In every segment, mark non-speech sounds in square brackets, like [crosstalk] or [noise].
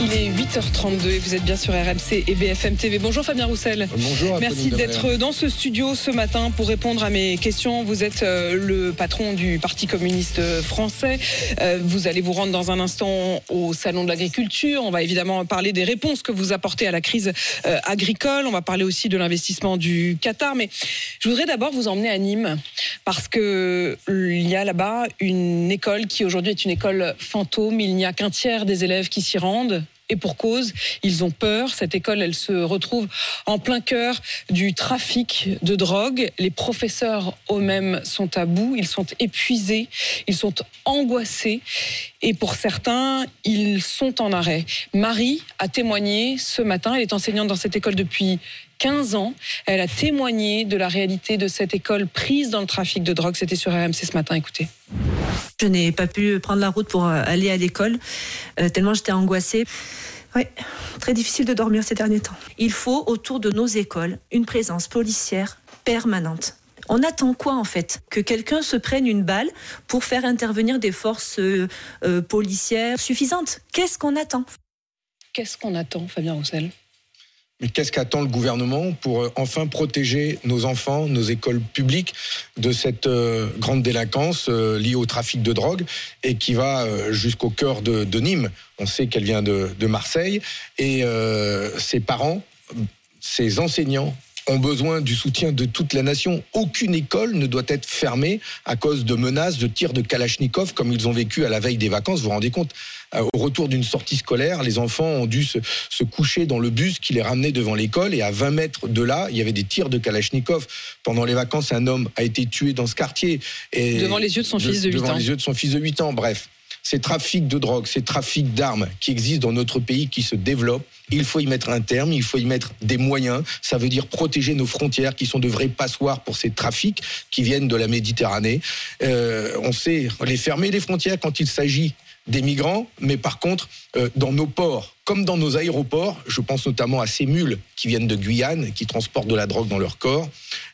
Il est 8h32 et vous êtes bien sur RMC et BFM TV. Bonjour Fabien Roussel. Bonjour. Merci d'être dans ce studio ce matin pour répondre à mes questions. Vous êtes euh, le patron du Parti communiste français. Euh, Vous allez vous rendre dans un instant au Salon de l'agriculture. On va évidemment parler des réponses que vous apportez à la crise euh, agricole. On va parler aussi de l'investissement du Qatar. Mais je voudrais d'abord vous emmener à Nîmes parce que il y a là-bas une école qui aujourd'hui est une école fantôme. Il n'y a qu'un tiers des élèves qui s'y rendent. Et pour cause, ils ont peur. Cette école, elle se retrouve en plein cœur du trafic de drogue. Les professeurs eux-mêmes sont à bout, ils sont épuisés, ils sont angoissés. Et pour certains, ils sont en arrêt. Marie a témoigné ce matin, elle est enseignante dans cette école depuis 15 ans. Elle a témoigné de la réalité de cette école prise dans le trafic de drogue. C'était sur RMC ce matin, écoutez. Je n'ai pas pu prendre la route pour euh, aller à l'école, euh, tellement j'étais angoissée. Oui, très difficile de dormir ces derniers temps. Il faut autour de nos écoles une présence policière permanente. On attend quoi en fait? Que quelqu'un se prenne une balle pour faire intervenir des forces euh, euh, policières suffisantes. Qu'est-ce qu'on attend? Qu'est-ce qu'on attend, Fabien Roussel? Mais qu'est-ce qu'attend le gouvernement pour euh, enfin protéger nos enfants, nos écoles publiques de cette euh, grande délinquance euh, liée au trafic de drogue et qui va euh, jusqu'au cœur de, de Nîmes? On sait qu'elle vient de, de Marseille et euh, ses parents, ses enseignants ont besoin du soutien de toute la nation. Aucune école ne doit être fermée à cause de menaces, de tirs de Kalachnikov comme ils ont vécu à la veille des vacances. Vous vous rendez compte Euh, Au retour d'une sortie scolaire, les enfants ont dû se, se coucher dans le bus qui les ramenait devant l'école et à 20 mètres de là, il y avait des tirs de Kalachnikov. Pendant les vacances, un homme a été tué dans ce quartier. Et Devant les yeux de son fils de huit devant ans. les yeux de son fils de 8 ans. Bref, ces trafics de drogue, ces trafics d'armes qui existent dans notre pays, qui se développent, il faut y mettre un terme, il faut y mettre des moyens. Ça veut dire protéger nos frontières, qui sont de vrais passoires pour ces trafics qui viennent de la Méditerranée. Euh, on sait les fermer les frontières quand il s'agit des migrants, mais par contre, euh, dans nos ports, comme dans nos aéroports, je pense notamment à ces mules qui viennent de Guyane, qui transportent de la drogue dans leur corps,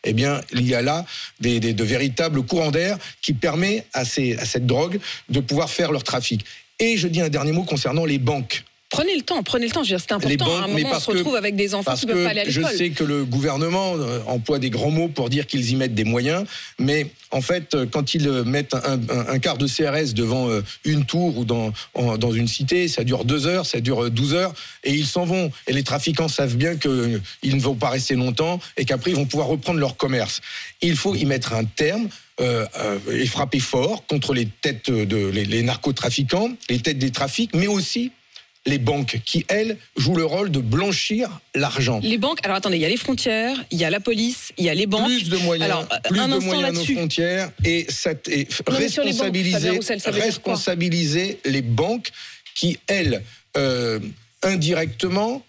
eh bien, il y a là des, de véritables courants d'air qui permettent à, à cette drogue de pouvoir faire leur trafic. Et je dis un dernier mot concernant les banques. Prenez le temps, prenez le temps. Je veux dire, C'est Les important. banques, à un mais on se retrouve que- avec des enfants qui ne peuvent pas aller à que je l'école. sais que le gouvernement euh, emploie des grands mots pour dire qu'ils y mettent des moyens, mais en fait, euh, quand ils euh, mettent un, un- un quart de CRS devant une tour ou dans, en- dans une cité, ça dure deux heures, ça dure euh, 12 heures, et ils s'en vont. Et les trafiquants savent bien qu'ils ne vont pas rester longtemps et qu'après, ils vont pouvoir reprendre leur commerce. Il faut y mettre un terme. euh, euh, et frapper fort contre les têtes de les, les narcotrafiquants, les têtes des trafics, mais aussi les banques qui, elles, jouent le rôle de blanchir l'argent. Les banques, alors attendez, il y a les frontières, il y a la police, il y a les banques. Plus de moyens, Alors, plus un de moyens nos frontières et, Non, banques, Roussel, responsabiliser les banques qui, elles, euh, indirectement,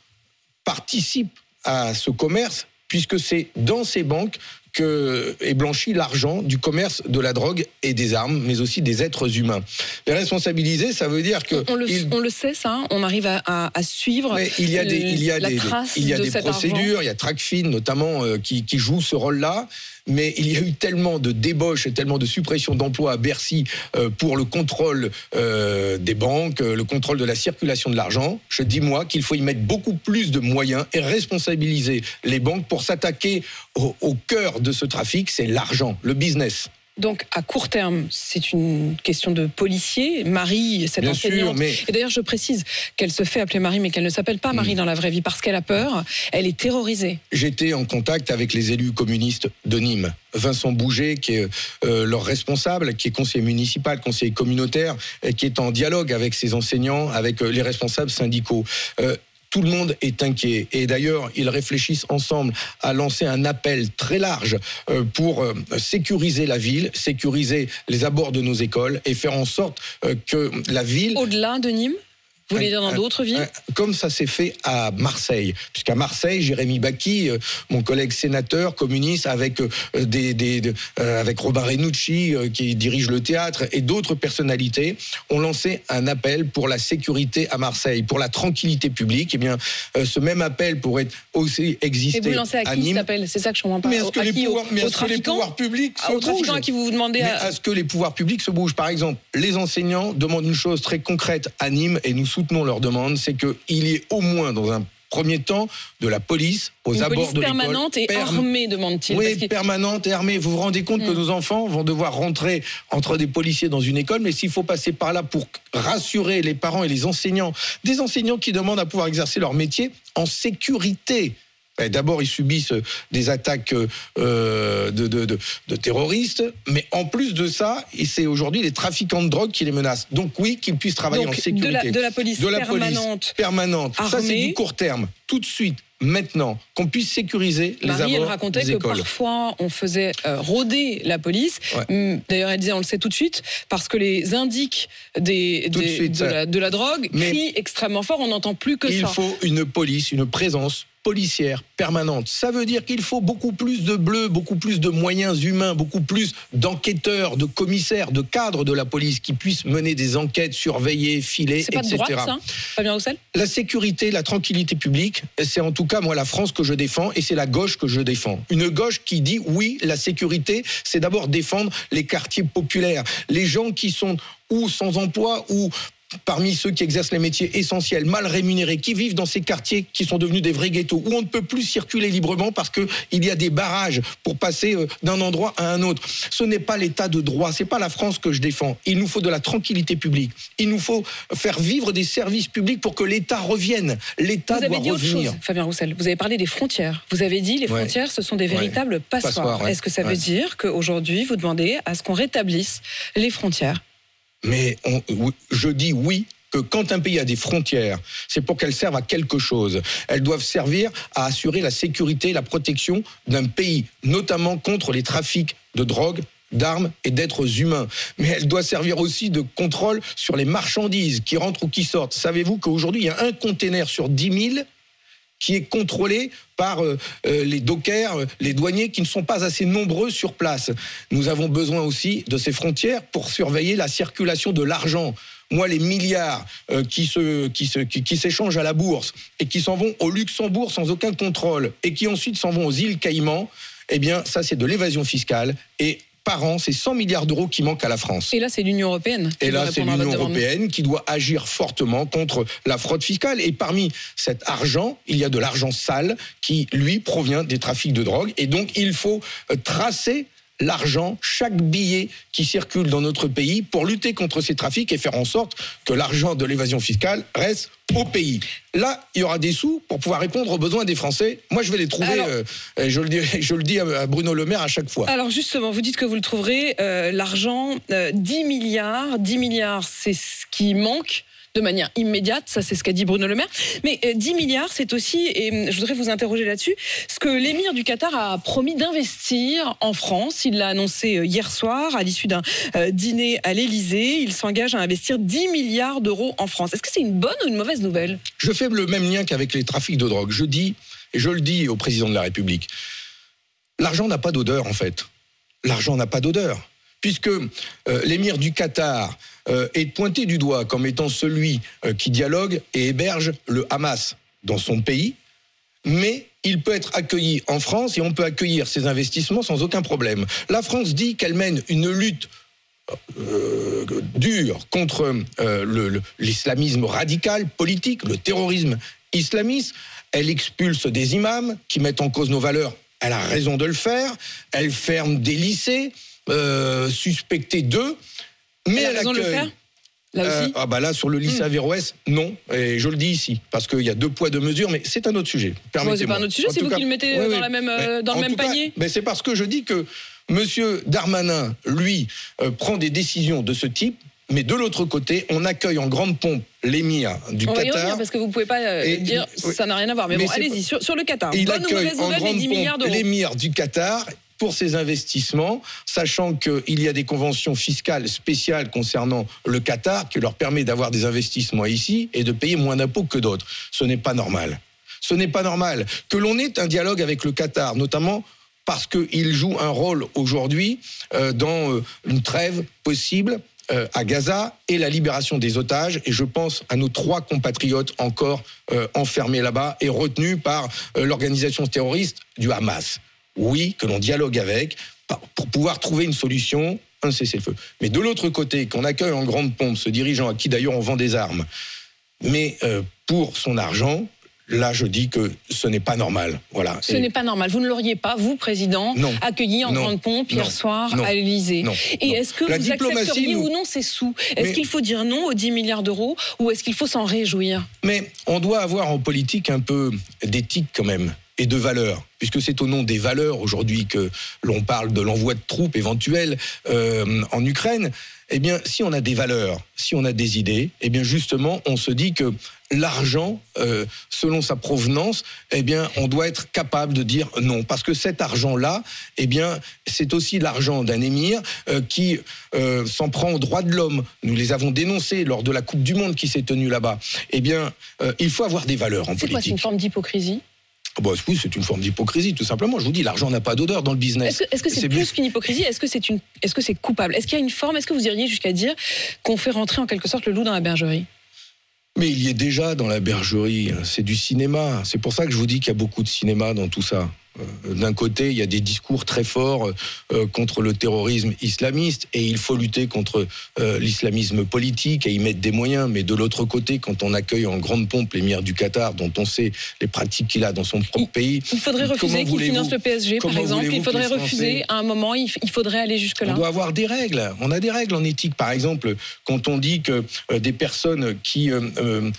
participent à ce commerce, puisque c'est dans ces banques que est blanchi l'argent du commerce de la drogue et des armes, mais aussi des êtres humains. Les responsabiliser, ça veut dire que On le, ils- on le sait, ça. hein, On arrive à, à- à suivre. mais il y a des, il y a des, il y a de des argent. procédures, il y a Tracfin notamment euh, qui, qui joue ce rôle-là. Mais il y a eu tellement de débauches et tellement de suppression d'emplois à Bercy euh, pour le contrôle euh, des banques, euh, le contrôle de la circulation de l'argent. Je dis moi qu'il faut y mettre beaucoup plus de moyens et responsabiliser les banques pour s'attaquer au, au cœur de ce trafic, c'est l'argent, le business. Donc, à court terme, c'est une question de policier. Marie, cette Bien sûr, enseignante. mais- Et d'ailleurs, je précise qu'elle se fait appeler Marie, mais qu'elle ne s'appelle pas. Marie dans la vraie vie parce qu'elle a peur. Elle est terrorisée. J'étais en contact avec les élus communistes de Nîmes. Vincent Bouget, qui est euh, leur responsable, qui est conseiller municipal, conseiller communautaire, et qui est en dialogue avec ses enseignants, avec euh, les responsables syndicaux. Euh, tout le monde est inquiet. Et d'ailleurs, ils réfléchissent ensemble à lancer un appel très large euh, pour euh, sécuriser la ville, sécuriser les abords de nos écoles et faire en sorte euh, que la ville Au-delà de Nîmes? Vous voulez dire dans d'autres villes Comme ça s'est fait à Marseille. Puisqu'à Marseille, Jérémy Bacchi, euh, mon collègue sénateur communiste, avec, euh, des, des, euh, avec Robin Renucci, qui dirige le théâtre, et d'autres personnalités, ont lancé un appel pour la sécurité à Marseille, pour la tranquillité publique. Eh bien, ce même appel pourrait aussi exister et vous lancez à, qui cet appel? C'est ça que je comprends pas. Mais est-ce que, les pouvoirs, mais est-ce que les pouvoirs publics se bougent à qui vous vous demandez à... est-ce que les pouvoirs publics se bougent? Par exemple, les enseignants demandent une chose très concrète à Nîmes, et nous soutenons leur demande, c'est qu'il y ait au moins dans un premier temps de la police aux Une abords police de permanente et armée, demande-t-il. Oui, permanente et armée. Vous vous rendez compte que hmm. nos enfants vont devoir rentrer entre des policiers dans une école, mais s'il faut passer par là pour rassurer les parents et les enseignants, des enseignants qui demandent à pouvoir exercer leur métier en sécurité. Ben, d'abord, ils subissent des attaques euh, de, terroristes, mais en plus de ça, c'est aujourd'hui les trafiquants de drogue qui les menacent. Donc oui, qu'ils puissent travailler en sécurité. De la, police permanente. permanente. Ça, c'est du court terme. Tout de suite, maintenant, qu'on puisse sécuriser les Marie, elle racontait que parfois on faisait euh, rôder la police. Hum, d'ailleurs, elle disait, on le sait tout de suite, parce que les indiques des, de, la, drogue crient extrêmement fort, on n'entend plus que ça. Il faut une police, une présence policière permanente. Ça veut dire qu'il faut beaucoup plus de bleus, beaucoup plus de moyens humains, beaucoup plus d'enquêteurs, de commissaires, de cadres de la police qui puissent mener des enquêtes, surveiller, filer, etc. De droite, ça Fabien Roussel? La sécurité, la tranquillité publique, c'est en tout cas moi la France que je défends et c'est la gauche que je défends. Une gauche qui dit oui, la sécurité, c'est d'abord défendre les quartiers populaires, les gens qui sont ou sans emploi ou parmi ceux qui exercent les métiers essentiels, mal rémunérés, qui vivent dans ces quartiers qui sont devenus des vrais ghettos, où on ne peut plus circuler librement parce qu'il y a des barrages pour passer euh, d'un endroit à un autre. Ce n'est pas l'état de droit, c'est pas la France que je défends. Il nous faut de la tranquillité publique. Il nous faut faire vivre des services publics pour que l'État revienne. L'État doit dit revenir. Autre chose, Fabien Roussel, vous avez parlé des frontières. Vous avez dit les frontières, ce sont des véritables passoires. Est-ce que ça veut dire qu'aujourd'hui, vous demandez à ce qu'on rétablisse les frontières mais je dis oui que quand un pays a des frontières, c'est pour qu'elles servent à quelque chose. Elles doivent servir à assurer la sécurité et la protection d'un pays, notamment contre les trafics de drogue, d'armes et d'êtres humains. Mais elle doit servir aussi de contrôle sur les marchandises qui rentrent ou qui sortent. Savez-vous qu'aujourd'hui, il y a un conteneur sur 10 000 qui est contrôlé par euh, euh, les dockers, euh, les douaniers qui ne sont pas assez nombreux sur place. Nous avons besoin aussi de ces frontières pour surveiller la circulation de l'argent. Moi, les milliards qui se, qui, se, qui, s'échangent à la bourse et qui s'en vont au Luxembourg sans aucun contrôle et qui ensuite s'en vont aux îles Caïmans, eh bien, ça, c'est de l'évasion fiscale. Et par an, c'est 100 milliards d'euros qui manquent à la France. Et là, c'est l'Union européenne. Et là, c'est l'Union européenne qui doit agir fortement contre la fraude fiscale. Et parmi cet argent, il y a de l'argent sale qui, lui, provient des trafics de drogue. Et donc, il faut euh, tracer l'argent, chaque billet qui circule dans notre pays pour lutter contre ces trafics et faire en sorte que l'argent de l'évasion fiscale reste au pays. Là, il y aura des sous pour pouvoir répondre aux besoins des Français. Moi, je vais les trouver. Euh, je, le dis, [laughs] je le dis à Bruno Le Maire à chaque fois. Alors justement, vous dites que vous le trouverez. Euh, l'argent, 10 euh, milliards. 10 milliards, c'est ce qui manque de manière immédiate. Ça, c'est ce qu'a dit Bruno Le Maire. Mais 10 euh, milliards, c'est aussi, et hum, je voudrais vous interroger là-dessus, ce que l'émir du Qatar a promis d'investir en France. Il l'a annoncé euh, hier soir à l'issue d'un euh, dîner à l'Elysée. Il s'engage à investir 10 milliards d'euros en France. Est-ce que c'est une bonne ou une mauvaise nouvelle? Je fais le même lien qu'avec les trafics de drogue. Je dis, et je le dis au président de la République, l'argent n'a pas d'odeur en fait. L'argent n'a pas d'odeur puisque l'émir du Qatar euh, est pointé du doigt comme étant celui euh, qui dialogue et héberge le Hamas dans son pays, mais il peut être accueilli en France et on peut accueillir ses investissements sans aucun problème. La France dit qu'elle mène une lutte euh, dure contre l'islamisme radical, politique, le terrorisme islamiste. Elle expulse des imams qui mettent en cause nos valeurs. Elle a raison de le faire. Elle ferme des lycées suspectés d'eux. Mais elle, a raison de le faire Là euh, aussi ah bah là sur le lycée hmm. Averroès, non. Et je le dis ici parce qu'il y a deux poids deux mesures, mais c'est un autre sujet. c'est pas un autre sujet, c'est vous qui le mettez dans, La même, euh, dans le même panier. mais c'est parce que je dis que Monsieur Darmanin, lui, euh, prend des décisions de ce type. Mais de l'autre côté, on accueille en grande pompe l'émir du on Qatar. Va y parce que vous pouvez pas dire ça n'a rien à voir. Mais, bon, allez-y sur, le Qatar. Il accueille en grande pompe l'émir du Qatar pour ces investissements, sachant qu'il y a des conventions fiscales spéciales concernant le Qatar qui leur permet d'avoir des investissements ici et de payer moins d'impôts que d'autres. Ce n'est pas normal. Ce n'est pas normal que l'on ait un dialogue avec le Qatar, notamment parce qu'il joue un rôle aujourd'hui euh, dans euh, une trêve possible euh, à Gaza et la libération des otages. Et je pense à nos trois compatriotes encore enfermés là-bas et retenus par l'organisation terroriste du Hamas. Oui, que l'on dialogue avec pour pouvoir trouver une solution, un cessez-le-feu. Mais de l'autre côté, qu'on accueille en grande pompe ce dirigeant à qui d'ailleurs on vend des armes, mais pour son argent, là, je dis que ce n'est pas normal. Voilà. Ce n'est pas normal. Vous ne l'auriez pas, vous, président, accueilli en grande pompe hier soir à l'Élysée. Et est-ce que vous accepteriez ou non ces sous? Est-ce qu'il faut dire non aux 10 milliards d'euros ou est-ce qu'il faut s'en réjouir? Mais on doit avoir en politique un peu d'éthique quand même et de valeurs, puisque c'est au nom des valeurs aujourd'hui que l'on parle de l'envoi de troupes éventuelles euh, en Ukraine. Eh bien, si on a des valeurs, si on a des idées, eh bien justement, on se dit que l'argent, euh, selon sa provenance, eh bien, on doit être capable de dire non, parce que cet argent-là, eh bien, c'est aussi l'argent d'un émir euh, qui euh, s'en prend aux droits de l'homme. Nous les avons dénoncés lors de la Coupe du Monde qui s'est tenue là-bas. Eh bien, il faut avoir des valeurs en politique. C'est quoi, une forme d'hypocrisie? Bah oui, c'est une forme d'hypocrisie, tout simplement. Je vous dis, l'argent n'a pas d'odeur dans le business. Est-ce que c'est plus qu'une hypocrisie? Est-ce que c'est une... est-ce que c'est coupable? Est-ce qu'il y a une forme? Est-ce que vous iriez jusqu'à dire qu'on fait rentrer en quelque sorte le loup dans la bergerie? Mais il y est déjà dans la bergerie, c'est du cinéma. C'est pour ça que je vous dis qu'il y a beaucoup de cinéma dans tout ça. Euh, d'un côté, il y a des discours très forts euh, contre le terrorisme islamiste et il faut lutter contre euh, l'islamisme politique et y mettre des moyens. Mais de l'autre côté, quand on accueille en grande pompe l'émir du Qatar, dont on sait les pratiques qu'il a dans son propre pays, il faudrait refuser qu'il finance le PSG, par exemple. Il faudrait refuser à un moment. Il faudrait aller jusque là. On doit avoir des règles. On a des règles en éthique, par exemple, quand on dit que des personnes qui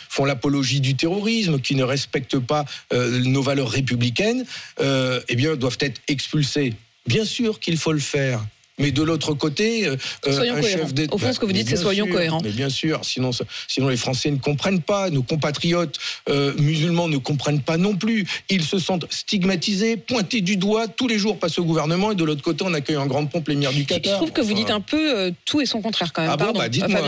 font l'apologie du terrorisme, qui ne respectent pas nos valeurs républicaines. Euh, eh bien, doivent être expulsés. Bien sûr qu'il faut le faire. Mais de l'autre côté, euh, soyons un chef d'État. Au fond, ce que vous dites, c'est soyons cohérents. Mais bien sûr, sinon, sinon les Français ne comprennent pas, nos compatriotes euh, musulmans ne comprennent pas non plus. Ils se sentent stigmatisés, pointés du doigt tous les jours par ce gouvernement, et de l'autre côté, on accueille en grande pompe l'émir du Qatar. Je trouve que vous dites un peu euh, tout et son contraire quand même. Ah Pardon, bah, dites-moi,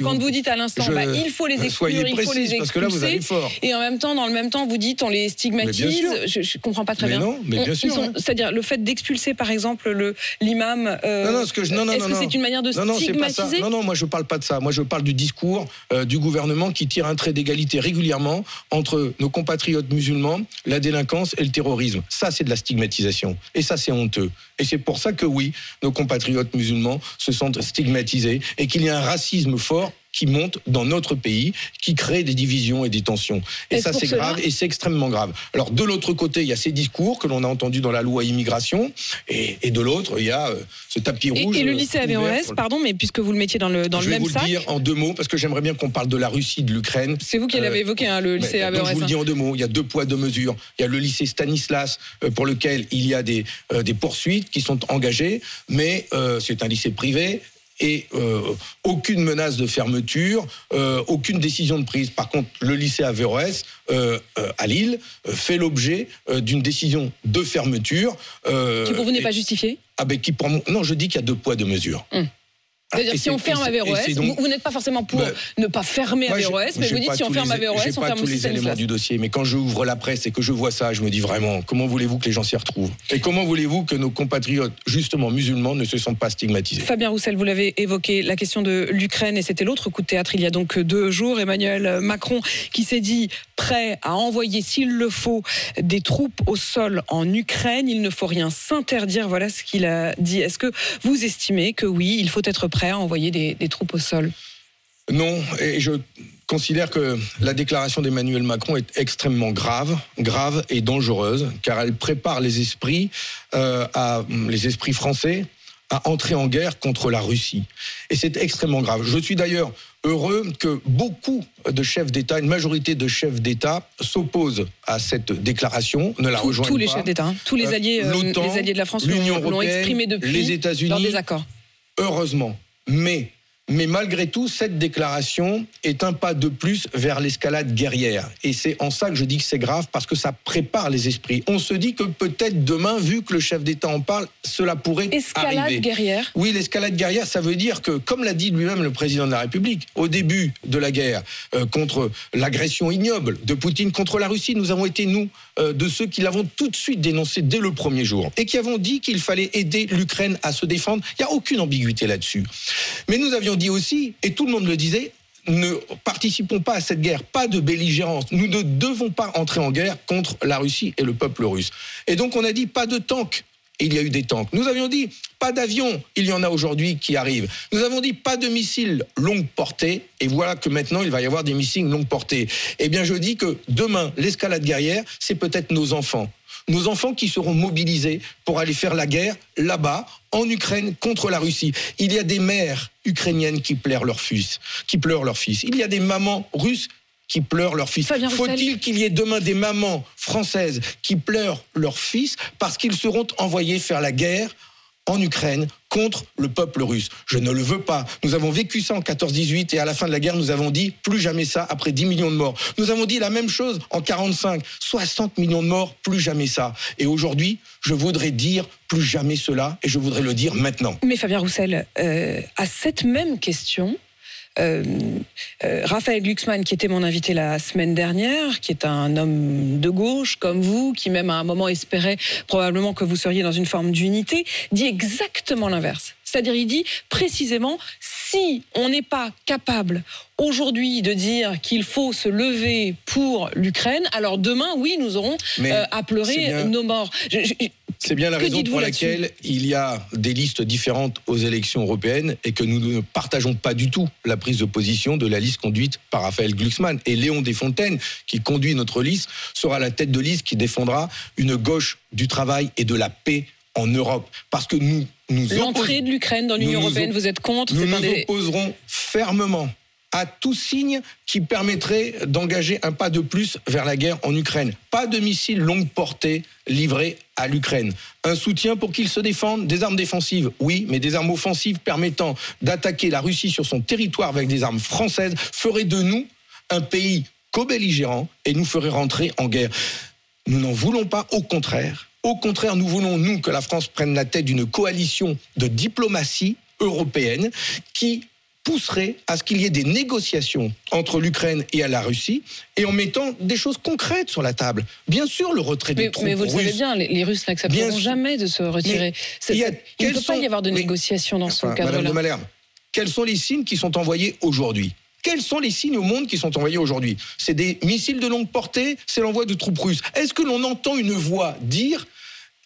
quand, vous... dites à l'instant, bah, il faut les exclure, il faut les expulser, parce que là, vous allez fort. et en même temps, dans le même temps, vous dites on les stigmatise. Je, ne comprends pas très mais bien. Non, mais bien sûr. Hein. C'est-à-dire le fait d'expulser, par exemple, l'imam. Non, non, ce que je non, non, Est-ce que c'est une manière de stigmatiser non, non, moi je parle pas de ça. Moi je parle du discours euh, du gouvernement qui tire un trait d'égalité régulièrement entre nos compatriotes musulmans, la délinquance et le terrorisme. Ça, c'est de la stigmatisation. Et ça, c'est honteux. Et c'est pour ça que oui, nos compatriotes musulmans se sentent stigmatisés et qu'il y a un racisme fort qui monte dans notre pays, qui crée des divisions et des tensions. Et, ça, c'est grave et c'est extrêmement grave. Alors, de l'autre côté, il y a ces discours que l'on a entendus dans la loi immigration, et, et de l'autre, il y a euh, ce tapis rouge. Et, le lycée AVRS, pardon, mais puisque vous le mettiez dans le, dans le même sac. Je vais vous le dire en deux mots, parce que j'aimerais bien qu'on parle de la Russie, de l'Ukraine. C'est vous qui l'avez euh, évoqué, hein, le lycée AVRS. Je vous le dis en deux mots. Il y a deux poids, deux mesures. Il y a le lycée Stanislas, euh, pour lequel il y a des, des poursuites qui sont engagées, mais c'est un lycée privé et euh, aucune menace de fermeture, euh, aucune décision de prise. Par contre, le lycée Averroès euh, à Lille fait l'objet d'une décision de fermeture. qui pour vous n'est pas justifiée? Ah ben, qui pour Non, je dis qu'il y a deux poids, deux mesures. Hum. C'est-à-dire, si on ferme Averroès, vous, n'êtes pas forcément pour ben, ne pas fermer Averroès, mais vous dites si on ferme Averroès, on ferme tous les éléments du dossier. Mais quand j'ouvre la presse et que je vois ça, je me dis vraiment, comment voulez-vous que les gens s'y retrouvent? Et comment voulez-vous que nos compatriotes, justement musulmans, ne se sentent pas stigmatisés? Fabien Roussel, vous l'avez évoqué, la question de l'Ukraine, et c'était l'autre coup de théâtre il y a donc deux jours. Emmanuel Macron qui s'est dit prêt à envoyer, s'il le faut, des troupes au sol en Ukraine. Il ne faut rien s'interdire. Voilà ce qu'il a dit. Est-ce que vous estimez que oui, il faut être prêt à envoyer des, troupes au sol Non, et je considère que la déclaration d'Emmanuel Macron est extrêmement grave, grave et dangereuse, car elle prépare les esprits, euh, à, les esprits français à entrer en guerre contre la Russie. Et c'est extrêmement grave. Je suis d'ailleurs heureux que beaucoup de chefs d'État, une majorité de chefs d'État s'opposent à cette déclaration, ne la rejoignent pas. Tous les chefs d'État, hein. tous les euh, alliés, euh, les alliés de la France l'ont exprimé depuis les États-Unis. Heureusement. Mais Mais malgré tout, cette déclaration est un pas de plus vers l'escalade guerrière. Et c'est en ça que je dis que c'est grave, parce que ça prépare les esprits. On se dit que peut-être demain, vu que le chef d'État en parle, cela pourrait Escalade arriver. guerrière Oui, l'escalade guerrière, ça veut dire que, comme l'a dit lui-même le président de la République, au début de la guerre euh, contre l'agression ignoble de Poutine contre la Russie, nous avons été, nous, euh, de ceux qui l'avons tout de suite dénoncé dès le premier jour et qui avons dit qu'il fallait aider l'Ukraine à se défendre. Il n'y a aucune ambiguïté là-dessus. Mais nous avions dit aussi, et tout le monde le disait, ne participons pas à cette guerre, pas de belligérance. Nous ne devons pas entrer en guerre contre la Russie et le peuple russe. Et donc on a dit pas de tanks. Il y a eu des tanks. Nous avions dit pas d'avions. Il y en a aujourd'hui qui arrivent. Nous avons dit pas de missiles longue portée. Et voilà que maintenant il va y avoir des missiles longue portée. Eh bien je dis que demain l'escalade guerrière, c'est peut-être nos enfants nos enfants qui seront mobilisés pour aller faire la guerre là-bas, en Ukraine, contre la Russie. Il y a des mères ukrainiennes qui pleurent leur fils, qui pleurent leur fils. Il y a des mamans russes qui pleurent leur fils. Faut-il qu'il y ait demain des mamans françaises qui pleurent leur fils parce qu'ils seront envoyés faire la guerre en Ukraine contre le peuple russe. Je ne le veux pas. Nous avons vécu ça en 14-18 et à la fin de la guerre, nous avons dit plus jamais ça après 10 millions de morts. Nous avons dit la même chose en 45, 60 millions de morts, plus jamais ça. Et aujourd'hui, je voudrais dire plus jamais cela et je voudrais le dire maintenant. Mais Fabien Roussel, euh, à cette même question, euh, euh, Raphaël Glucksmann, qui était mon invité la semaine dernière, qui est un homme de gauche comme vous, qui même à un moment espérait probablement que vous seriez dans une forme d'unité, dit exactement l'inverse. C'est-à-dire, il dit précisément, si on n'est pas capable aujourd'hui de dire qu'il faut se lever pour l'Ukraine, alors demain, oui, nous aurons euh, à pleurer bien- nos morts. Je- je- C'est bien la Que raison pour laquelle il y a des listes différentes aux élections européennes et que nous ne partageons pas du tout la prise de position de la liste conduite par Raphaël Glucksmann. Et Léon Desfontaines, qui conduit notre liste, sera la tête de liste qui défendra une gauche du travail et de la paix en Europe. Parce que nous nous L'entrée de l'Ukraine dans l'Union européenne, op- vous êtes contre nous nous des- opposerons fermement à tout signe qui permettrait d'engager un pas de plus vers la guerre en Ukraine. Pas de missiles longue portée livrés à l'Ukraine. Un soutien pour qu'ils se défendent, des armes défensives, oui, mais des armes offensives permettant d'attaquer la Russie sur son territoire avec des armes françaises ferait de nous un pays co-belligérant et nous ferait rentrer en guerre. Nous n'en voulons pas, au contraire. Au contraire, nous voulons, nous, que la France prenne la tête d'une coalition de diplomatie européenne qui pousserait à ce qu'il y ait des négociations entre l'Ukraine et à la Russie et en mettant des choses concrètes sur la table. Bien sûr, le retrait des Mais, troupes mais vous le savez bien, les, les Russes n'accepteront jamais de se retirer. Il a- ne peut pas y avoir de mais- négociation dans ce Enfin, Madame de cadre-là. Malherbe, quels sont les signes qui sont envoyés aujourd'hui? Quels sont les signes au monde qui sont envoyés aujourd'hui? C'est des missiles de longue portée, c'est l'envoi de troupes russes. Est-ce que l'on entend une voix dire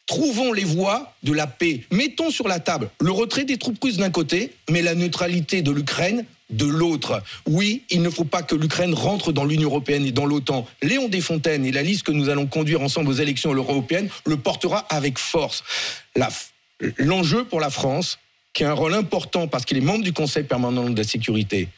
Trouvons les voies de la paix. Mettons sur la table le retrait des troupes russes d'un côté, mais la neutralité de l'Ukraine de l'autre. Oui, il ne faut pas que l'Ukraine rentre dans l'Union européenne et dans l'OTAN. Léon Desfontaines et la liste que nous allons conduire ensemble aux élections européennes le portera avec force. L'enjeu pour la France, qui a un rôle important parce qu'il est membre du Conseil permanent de la sécurité,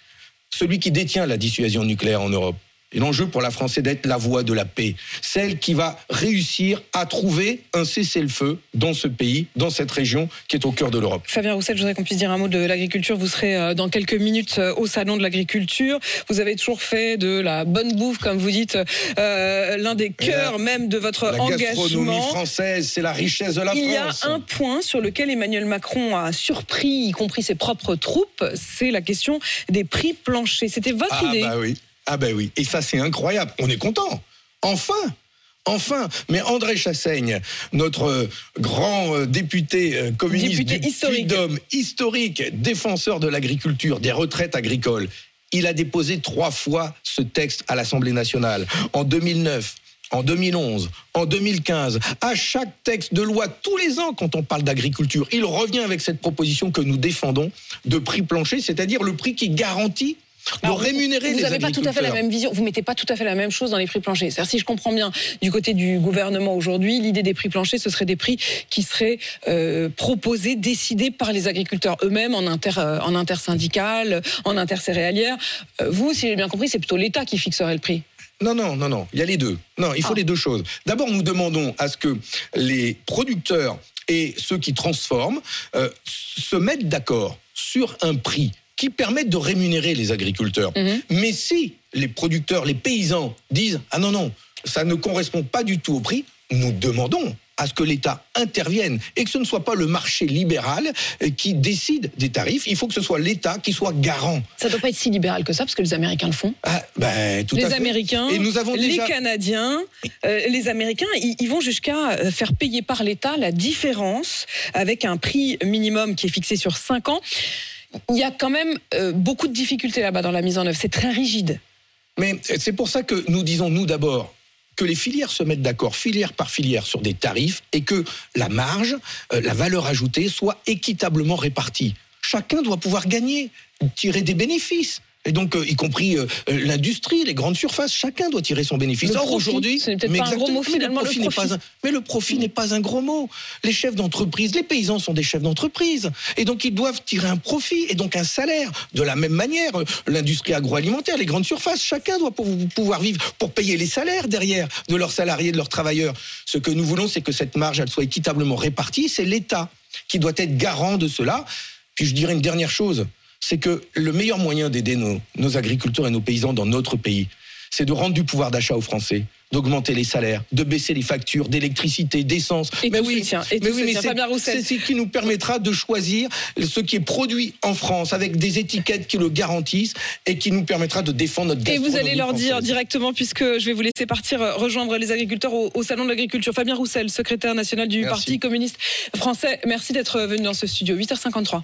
celui qui détient la dissuasion nucléaire en Europe. Et l'enjeu pour la France, c'est d'être la voie de la paix, celle qui va réussir à trouver un cessez-le-feu dans ce pays, dans cette région qui est au cœur de l'Europe. Fabien Roussel, je voudrais qu'on puisse dire un mot de l'agriculture. Vous serez euh, dans quelques minutes euh, au salon de l'agriculture. Vous avez toujours fait de la bonne bouffe, comme vous dites, euh, l'un des cœurs même de votre La gastronomie engagement. française, c'est la richesse de la Il y a France. un point sur lequel Emmanuel Macron a surpris, y compris ses propres troupes, c'est la question des prix planchers. C'était votre Ah idée. bah oui, ah bah oui. Et ça c'est incroyable. On est content. Enfin. Enfin, mais André Chassaigne, notre euh, grand euh, député euh, communiste Député du historique. Puy-de-Dôme, historique, défenseur de l'agriculture, des retraites agricoles, il a déposé trois fois ce texte à l'Assemblée nationale. En 2009, en 2011, en 2015, à chaque texte de loi, tous les ans, quand on parle d'agriculture, il revient avec cette proposition que nous défendons de prix plancher, c'est-à-dire le prix qui garantit de Alors, rémunérer vous les n'avez pas tout à fait la même vision. Vous mettez pas tout à fait la même chose dans les prix planchers. C'est-à-dire, si je comprends bien, du côté du gouvernement aujourd'hui, l'idée des prix planchers, ce seraient des prix qui seraient euh, proposés, décidés par les agriculteurs eux-mêmes en inter, euh, en intersyndical, en intercéréalière. Euh, vous, si j'ai bien compris, c'est plutôt l'État qui fixerait le prix. Non, non, non, non. Il y a les deux. Non, il faut Ah. les deux choses. D'abord, nous demandons à ce que les producteurs et ceux qui transforment euh, se mettent d'accord sur un prix qui permettent de rémunérer les agriculteurs. Mhm. Mais si les producteurs, les paysans disent ah non non, ça ne correspond pas du tout au prix, nous demandons à ce que l'État intervienne et que ce ne soit pas le marché libéral euh, qui décide des tarifs. Il faut que ce soit l'État qui soit garant. Ça doit pas être si libéral que ça, parce que les Américains le font. Ah, ben, tout à les fait. Américains, Et nous avons les Canadiens, euh, les Américains, ils, ils vont jusqu'à euh, faire payer par l'État la différence avec un prix minimum qui est fixé sur 5 ans. Il y a quand même euh, beaucoup de difficultés là-bas dans la mise en œuvre. C'est très rigide. Mais c'est pour ça que nous disons, nous d'abord, que les filières se mettent d'accord, filière par filière, sur des tarifs et que la marge, euh, la valeur ajoutée soit équitablement répartie. Chacun doit pouvoir gagner, tirer des bénéfices. Et donc, euh, y compris euh, euh, l'industrie, les grandes surfaces, chacun doit tirer son bénéfice. Le Or, aujourd'hui, mais mais finalement, le profit n'est profit. pas un- mais le profit n'est pas un gros mot. Les chefs d'entreprise, les paysans sont des chefs d'entreprise. Et donc, ils doivent tirer un profit et donc un salaire. De la même manière, l'industrie agroalimentaire, les grandes surfaces, chacun doit pou- pouvoir vivre pour payer les salaires derrière de leurs salariés, de leurs travailleurs. Ce que nous voulons, c'est que cette marge, elle soit équitablement répartie. C'est l'État qui doit être garant de cela. Puis je dirais une dernière chose, c'est que le meilleur moyen d'aider nos, nos agriculteurs et nos paysans dans notre pays, c'est de rendre du pouvoir d'achat aux Français, d'augmenter les salaires, de baisser les factures d'électricité, d'essence. Mais oui, se tient, et mais oui, mais c'est Fabien Roussel. c'est ce qui nous permettra de choisir ce qui est produit en France avec des étiquettes qui le garantissent et qui nous permettra de défendre notre Et vous allez leur dire directement, puisque je vais vous laisser partir euh, rejoindre les agriculteurs au, au Salon de l'Agriculture. Fabien Roussel, secrétaire national du Merci. Parti communiste français, merci d'être venu dans ce studio. 8h53.